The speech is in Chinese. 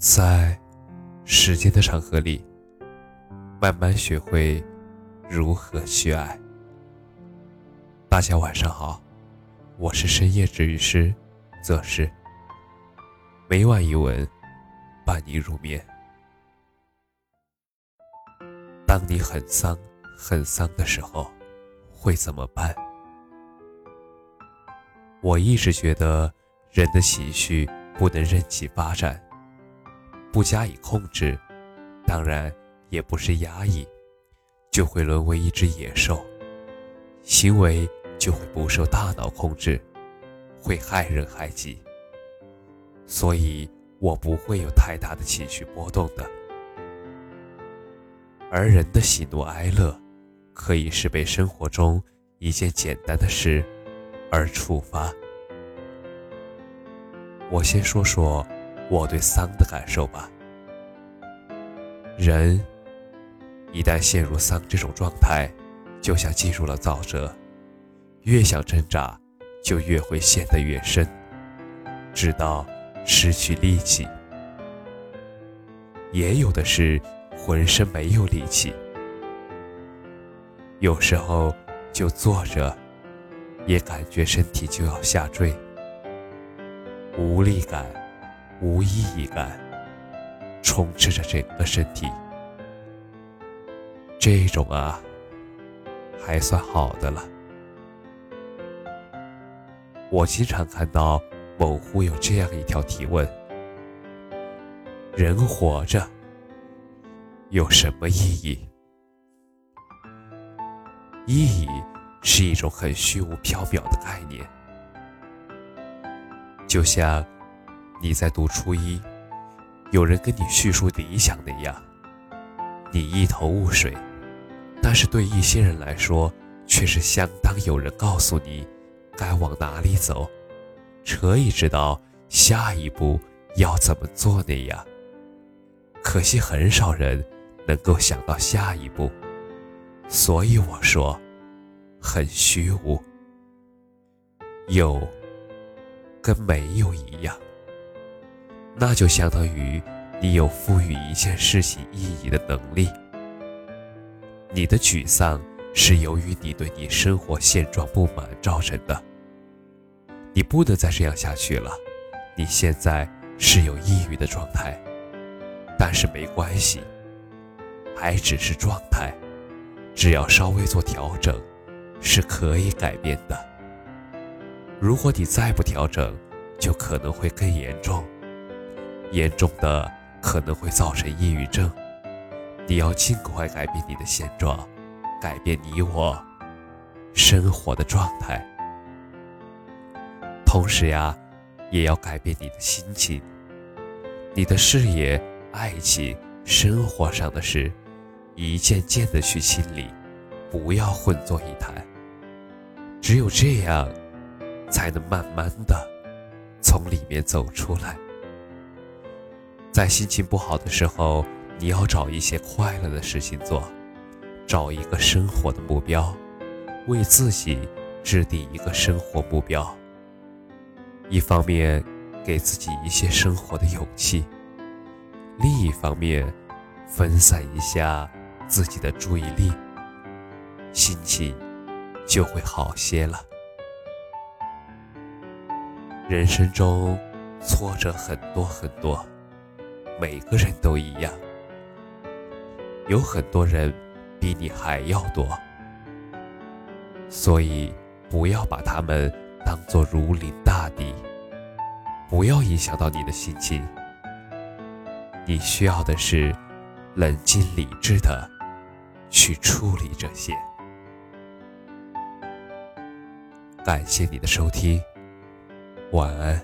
在时间的长河里，慢慢学会如何去爱。大家晚上好，我是深夜治愈师则是每晚一文伴你入眠。当你很丧、很丧的时候，会怎么办？我一直觉得，人的情绪不能任其发展，不加以控制，当然也不是压抑，就会沦为一只野兽，行为就会不受大脑控制，会害人害己。所以我不会有太大的情绪波动的。而人的喜怒哀乐，可以是被生活中一件简单的事。而触发。我先说说我对丧的感受吧。人一旦陷入丧这种状态，就像进入了沼泽，越想挣扎，就越会陷得越深，直到失去力气。也有的是浑身没有力气，有时候就坐着。也感觉身体就要下坠，无力感、无意义感充斥着整个身体。这种啊，还算好的了。我经常看到某乎有这样一条提问：人活着有什么意义？意义？是一种很虚无缥缈的概念，就像你在读初一，有人跟你叙述理想那样，你一头雾水；但是对一些人来说，却是相当有人告诉你该往哪里走，可以知道下一步要怎么做那样。可惜很少人能够想到下一步，所以我说。很虚无，有跟没有一样，那就相当于你有赋予一件事情意义的能力。你的沮丧是由于你对你生活现状不满造成的，你不能再这样下去了。你现在是有抑郁的状态，但是没关系，还只是状态，只要稍微做调整。是可以改变的。如果你再不调整，就可能会更严重，严重的可能会造成抑郁症。你要尽快改变你的现状，改变你我生活的状态。同时呀，也要改变你的心情，你的事业、爱情、生活上的事，一件件的去清理，不要混作一谈。只有这样，才能慢慢的从里面走出来。在心情不好的时候，你要找一些快乐的事情做，找一个生活的目标，为自己制定一个生活目标。一方面给自己一些生活的勇气，另一方面分散一下自己的注意力，心情。就会好些了。人生中挫折很多很多，每个人都一样。有很多人比你还要多，所以不要把他们当做如临大敌，不要影响到你的心情。你需要的是冷静理智的去处理这些。感谢你的收听，晚安。